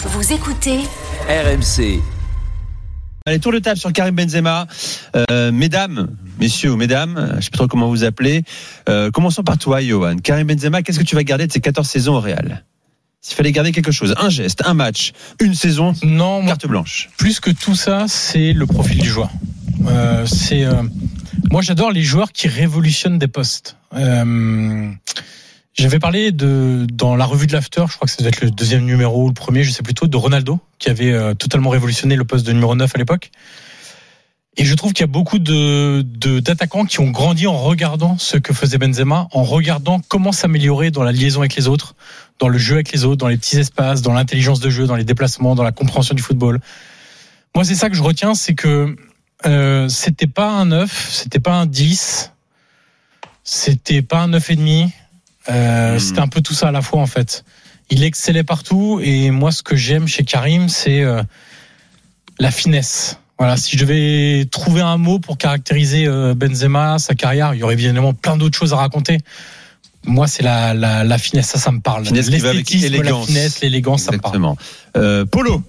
Vous écoutez RMC. Allez, tour de table sur Karim Benzema. Euh, mesdames, messieurs ou mesdames, je ne sais pas trop comment vous appelez. Euh, commençons par toi, Johan. Karim Benzema, qu'est-ce que tu vas garder de ces 14 saisons au Real? S'il fallait garder quelque chose, un geste, un match, une saison, Non, moi, carte blanche. plus que tout ça, c'est le profil du joueur. Euh, c'est euh, moi j'adore les joueurs qui révolutionnent des postes. J'avais parlé de dans la revue de l'after, je crois que ça devait être le deuxième numéro ou le premier, je sais plutôt, de Ronaldo qui avait euh, totalement révolutionné le poste de numéro 9 à l'époque. Et je trouve qu'il y a beaucoup de d'attaquants qui ont grandi en regardant ce que faisait Benzema, en regardant comment s'améliorer dans la liaison avec les autres, dans le jeu avec les autres, dans les petits espaces, dans l'intelligence de jeu, dans les déplacements, dans la compréhension du football. Moi, c'est ça que je retiens, c'est que euh, c'était pas un 9, c'était pas un 10, c'était pas un 9 et demi. Euh, Mhm. C'était un peu tout ça à la fois en fait. Il excellait partout et moi, ce que j'aime chez Karim, c'est euh, la finesse. Voilà, si je devais trouver un mot pour caractériser euh, Benzema, sa carrière, il y aurait évidemment plein d'autres choses à raconter. Moi, c'est la, la, la finesse, ça, ça me parle. Finesse L'esthétisme, la finesse, l'élégance, ça me parle. Exactement. Euh, Polo,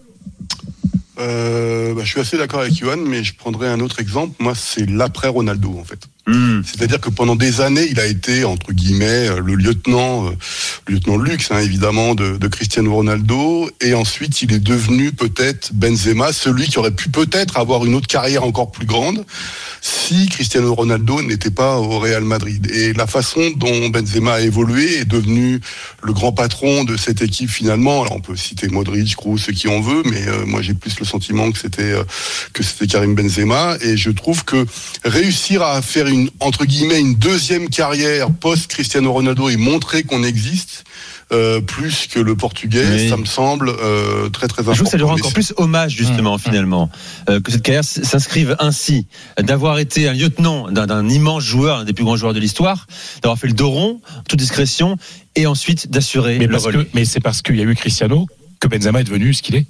Euh, bah, je suis assez d'accord avec Johan, mais je prendrai un autre exemple. Moi, c'est l'après Ronaldo, en fait. Hmm. C'est-à-dire que pendant des années, il a été entre guillemets euh, le lieutenant, euh, lieutenant luxe, hein, évidemment, de, Cristiano Ronaldo. Et ensuite, il est devenu peut-être Benzema, celui qui aurait pu peut-être avoir une autre carrière encore plus grande si Cristiano Ronaldo n'était pas au Real Madrid. Et la façon dont Benzema a évolué est devenu le grand patron de cette équipe finalement. On peut citer Modric, Kroos, ce qui on veut, mais euh, moi j'ai plus le sentiment que c'était que c'était Karim Benzema. Et je trouve que réussir à faire entre guillemets une deuxième carrière post Cristiano Ronaldo et montrer qu'on existe. euh, plus que le portugais, Oui. ça me semble euh, très très important. je trouve que ça lui rend encore plus hommage justement Mmh. finalement euh, que cette carrière s- s'inscrive ainsi, d'avoir été un lieutenant d'un- d'un immense joueur, un des plus grands joueurs de l'histoire, d'avoir fait le dos rond, toute discrétion, et ensuite d'assurer Mais, le parce relais. que, mais c'est parce qu'il y a eu Cristiano que Benzema est devenu ce qu'il est.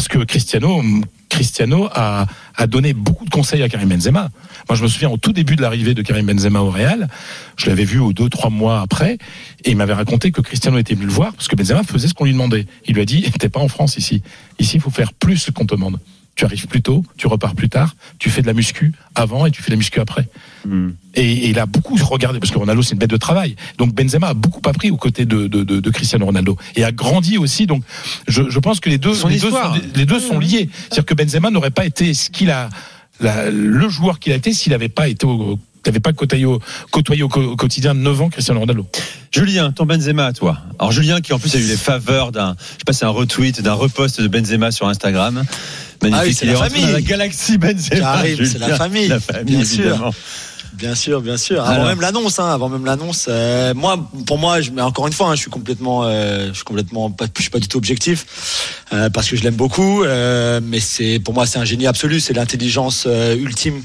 Parce que Cristiano, a, donné beaucoup de conseils à Karim Benzema. Moi, je me souviens au tout début de l'arrivée de Karim Benzema au Real, je l'avais vu au deux, trois mois après, et il m'avait raconté que Cristiano était venu le voir parce que Benzema faisait ce qu'on lui demandait. Il lui a dit, t'es pas en France ici. Ici, il faut faire plus ce qu'on te demande. Tu arrives plus tôt, tu repars plus tard, tu fais de la muscu avant et tu fais de la muscu après. Hmm. Et, et il a beaucoup regardé, parce que Ronaldo, c'est une bête de travail. Donc Benzema a beaucoup appris aux côtés de, de, de, de Cristiano Ronaldo. Et a grandi aussi. Donc je, je pense que les deux, les sont, les deux sont liés. C'est-à-dire que Benzema n'aurait pas été ce qu'il a, la- le joueur qu'il a été s'il n'avait pas été au pas côtoyé au, côtoyé au, quotidien de 9 ans Cristiano Ronaldo. Julien, ton Benzema à toi. Alors Julien qui en plus a eu les faveurs d'un, je sais pas, c'est un retweet, d'un repost de Benzema sur Instagram. Magnifique. Ah oui, c'est la famille. dans la galaxie Benzema. C'est la famille, La famille, bien sûr. évidemment. Bien sûr, bien sûr. Avant Alors. même l'annonce, hein, avant même l'annonce. euh, moi, pour moi, je, mais encore une fois, hein, je suis complètement, euh, je suis complètement, pas, je suis pas du tout objectif euh, parce que je l'aime beaucoup. euh, mais c'est, pour moi, c'est un génie absolu. C'est l'intelligence euh, ultime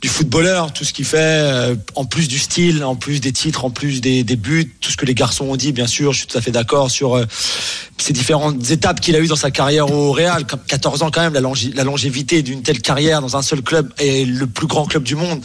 du footballeur. Tout ce qu'il fait, en plus du style, en plus des titres, en plus des, buts, tout ce que les garçons ont dit. Bien sûr, je suis tout à fait d'accord sur ces différentes étapes qu'il a eues dans sa carrière au Real. Comme 14 ans quand même, la, longévité d'une telle carrière dans un seul club et le plus grand club du monde,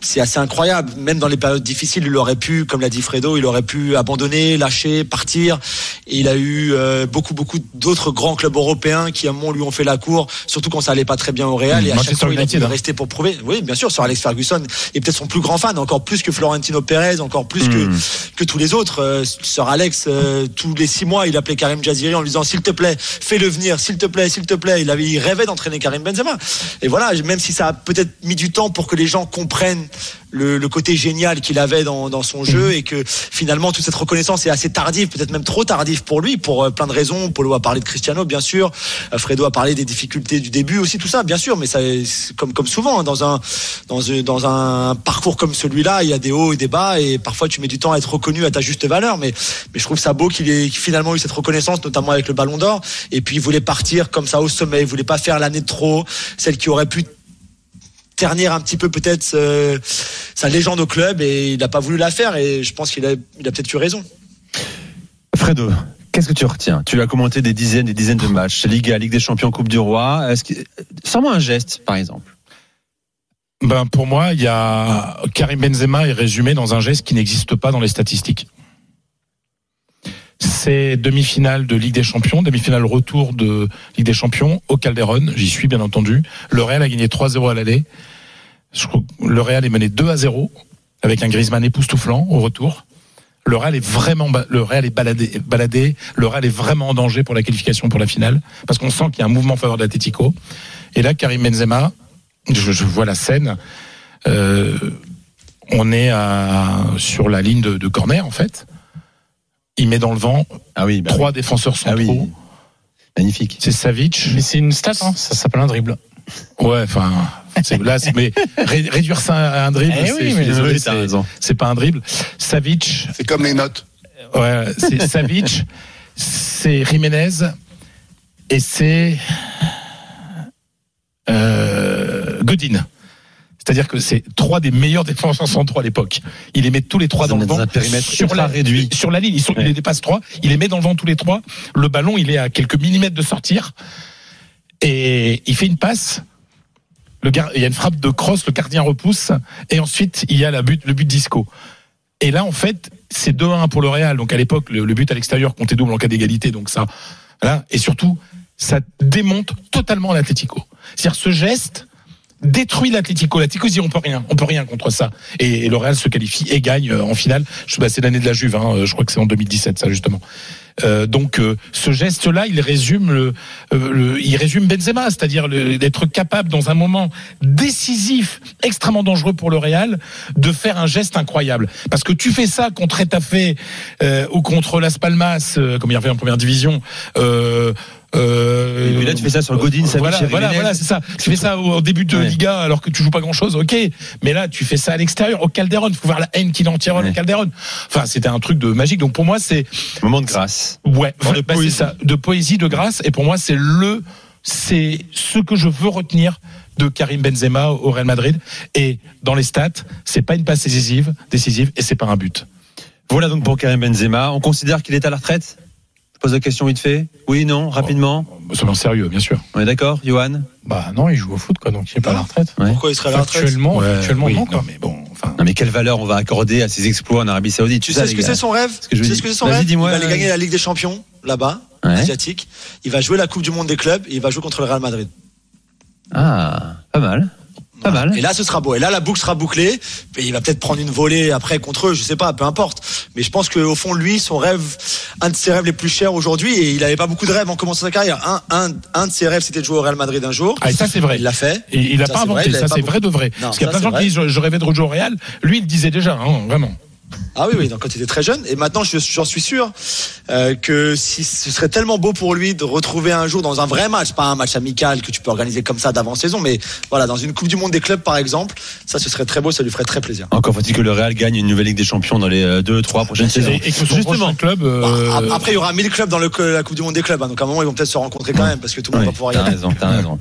c'est assez incroyable. Même dans les périodes difficiles, il aurait pu, comme l'a dit Fredo, il aurait pu abandonner, lâcher, partir. Et il a eu beaucoup, beaucoup d'autres grands clubs européens qui, à un moment, lui ont fait la cour, surtout quand ça allait pas très bien au Real. Mmh, et à chaque fois, il a voulu hein. rester pour prouver. Oui, bien sûr, sur Alex Ferguson est peut-être son plus grand fan, encore plus que Florentino Pérez, encore plus que Hmm. que tous les autres. Euh, Sir Alex, euh, tous les six mois, il appelait Karim Jaziri en lui disant s'il te plaît, fais-le venir, s'il te plaît, s'il te plaît. Il, avait, il rêvait d'entraîner Karim Benzema. Et voilà, même si ça a peut-être mis du temps pour que les gens comprennent le, le côté génial qu'il avait dans, dans son jeu et que finalement toute cette reconnaissance est assez tardive, peut-être même trop tardive pour lui, pour euh, plein de raisons. Polo a parlé de Cristiano, bien sûr. Euh, Fredo a parlé des difficultés du début aussi, tout ça, bien sûr. Mais comme souvent hein, dans un parcours comme celui-là, il y a des hauts et des bas et parfois tu mets du temps à être reconnu à ta juste valeur. Mais je trouve ça beau qu'il ait finalement eu cette reconnaissance, notamment avec le Ballon d'Or. Et puis il voulait partir comme ça au sommet, il voulait pas faire l'année de trop, celle qui aurait pu ternir un petit peu peut-être euh, sa légende au club et il n'a pas voulu la faire et je pense qu'il a, a peut-être eu raison. Fredo, qu'est-ce que tu retiens? Tu as commenté des dizaines et des dizaines de matchs, Liga, Ligue des Champions, Coupe du Roi. Est-ce que... Sors-moi un geste, par exemple. Ben pour moi, il y a Karim Benzema est résumé dans un geste qui n'existe pas dans les statistiques. C'est demi-finale de Ligue des Champions, demi-finale retour de Ligue des Champions au Calderon. J'y suis bien entendu. Le Real a gagné 3-0 à l'aller. Le Real est mené 2 à 0 avec un Griezmann époustouflant au retour. Le Real est vraiment, le Real est baladé, baladé. Le Real est vraiment en danger pour la qualification pour la finale parce qu'on sent qu'il y a un mouvement en faveur d'Atletico. Et là, Karim Benzema, je, je vois la scène. Euh, on est à, sur la ligne de, de corner en fait. Il met dans le vent Ah oui, bah trois défenseurs Ah centraux. oui. Magnifique. C'est Savic. Mais c'est une stat, hein, ça s'appelle un dribble. Ouais, enfin, c'est- là, mais ré- réduire ça à un dribble, Eh c'est- oui, pas un dribble. Savic, C'est comme les notes. ouais, c'est Savic, c'est Jiménez et c'est euh, Godin. C'est-à-dire que c'est trois des meilleurs défenseurs centraux à l'époque. Il les met tous les trois dans le vent. un périmètre sur la, réduit. Sur la ligne, ils, sont, Ouais. il les dépasse trois. Il les met dans le vent tous les trois. Le ballon, il est à quelques millimètres de sortir. Et il fait une passe. Il y a une frappe de cross, le gardien repousse. Et ensuite, il y a la but, le but disco. Et là, en fait, c'est 2-1 pour le Real. Donc à l'époque, le, but à l'extérieur comptait double en cas d'égalité. Donc ça, voilà. Et surtout, ça démonte totalement l'Atlético. C'est-à-dire ce geste détruit l'Atlético. L'Atlético dit on peut rien, on peut rien contre ça. Et, le Real se qualifie et gagne euh, en finale. Je, c'est l'année de la Juve. Hein. Je crois que c'est en 2017 ça justement. Euh, donc euh, ce geste-là, il résume le, euh, il résume Benzema, c'est-à-dire d'être capable dans un moment décisif, extrêmement dangereux pour le Real, de faire un geste incroyable. Parce que tu fais ça contre Etafé euh, ou contre Las Palmas, comme il revient en première division. Euh, Et puis là, tu fais ça sur Godin, Savic voilà, voilà, voilà, c'est ça. Tu fais ça au au début de Ouais. Liga alors que tu joues pas grand chose, ok. Mais là, tu fais ça à l'extérieur, au Calderon. Faut voir la haine qu'il en tire Ouais. au Calderon. Enfin, c'était un truc de magique. Donc pour moi, c'est Moment de grâce. ouais, de bah, poésie. ça, de poésie, de grâce. Et pour moi, c'est le, c'est ce que je veux retenir de Karim Benzema au Real Madrid. Et dans les stats, c'est pas une passe décisive, décisive, et c'est pas un but. Voilà donc pour Karim Benzema. On considère qu'il est à la retraite? Pose la question vite fait. Oui, non, rapidement. Soyons sérieux, bien sûr. On est d'accord, Johan? Bah non, il joue au foot, quoi, donc il est pas à la retraite. Ouais. Pourquoi il serait à la retraite? Actuellement, Ouais, actuellement oui, non, quoi. mais bon, enfin. Non, mais quelle valeur on va accorder à ses exploits en Arabie Saoudite? Tu ça, sais ce que c'est son rêve? Que je Tu sais ce que c'est son Vas-y, rêve? Il dis-moi, va aller gagner la Ligue des Champions là-bas, Ouais. asiatique. Il va jouer la Coupe du Monde des clubs et il va jouer contre le Real Madrid. Ah, pas mal. Pas Voilà. mal. Et là, ce sera beau. Et là, la boucle sera bouclée. Et il va peut-être prendre une volée après contre eux, je sais pas, peu importe. Mais je pense qu'au fond, lui, son rêve, un de ses rêves les plus chers aujourd'hui, et il avait pas beaucoup de rêves en commençant sa carrière. Un, un, un de ses rêves, c'était de jouer au Real Madrid un jour. Ah, et ça, c'est vrai. Il l'a fait. Et il a Ça, pas vrai, inventé, il ça c'est vrai de vrai. Non, Parce qu'il y a plein de gens qui disent je, rêvais de rejouer au Real. Lui, il le disait déjà, hein, vraiment. Ah oui, oui, donc quand il était très jeune. Et maintenant, je- j'en suis sûr euh, que si ce serait tellement beau pour lui de retrouver un jour dans un vrai match, pas un match amical que tu peux organiser comme ça d'avant-saison, mais voilà, dans une Coupe du Monde des clubs, par exemple, ça, ce serait très beau, ça lui ferait très plaisir. Encore faut-il que le Real gagne une nouvelle Ligue des Champions dans les 2-3 prochaines saisons. Et, et que son Justement. club. euh, Ap- Après, il y aura 1000 clubs dans le, la Coupe du Monde des clubs, hein, donc à un moment, ils vont peut-être se rencontrer quand même, parce que tout le monde Oui, va pouvoir y t'as aller. raison, t'as raison.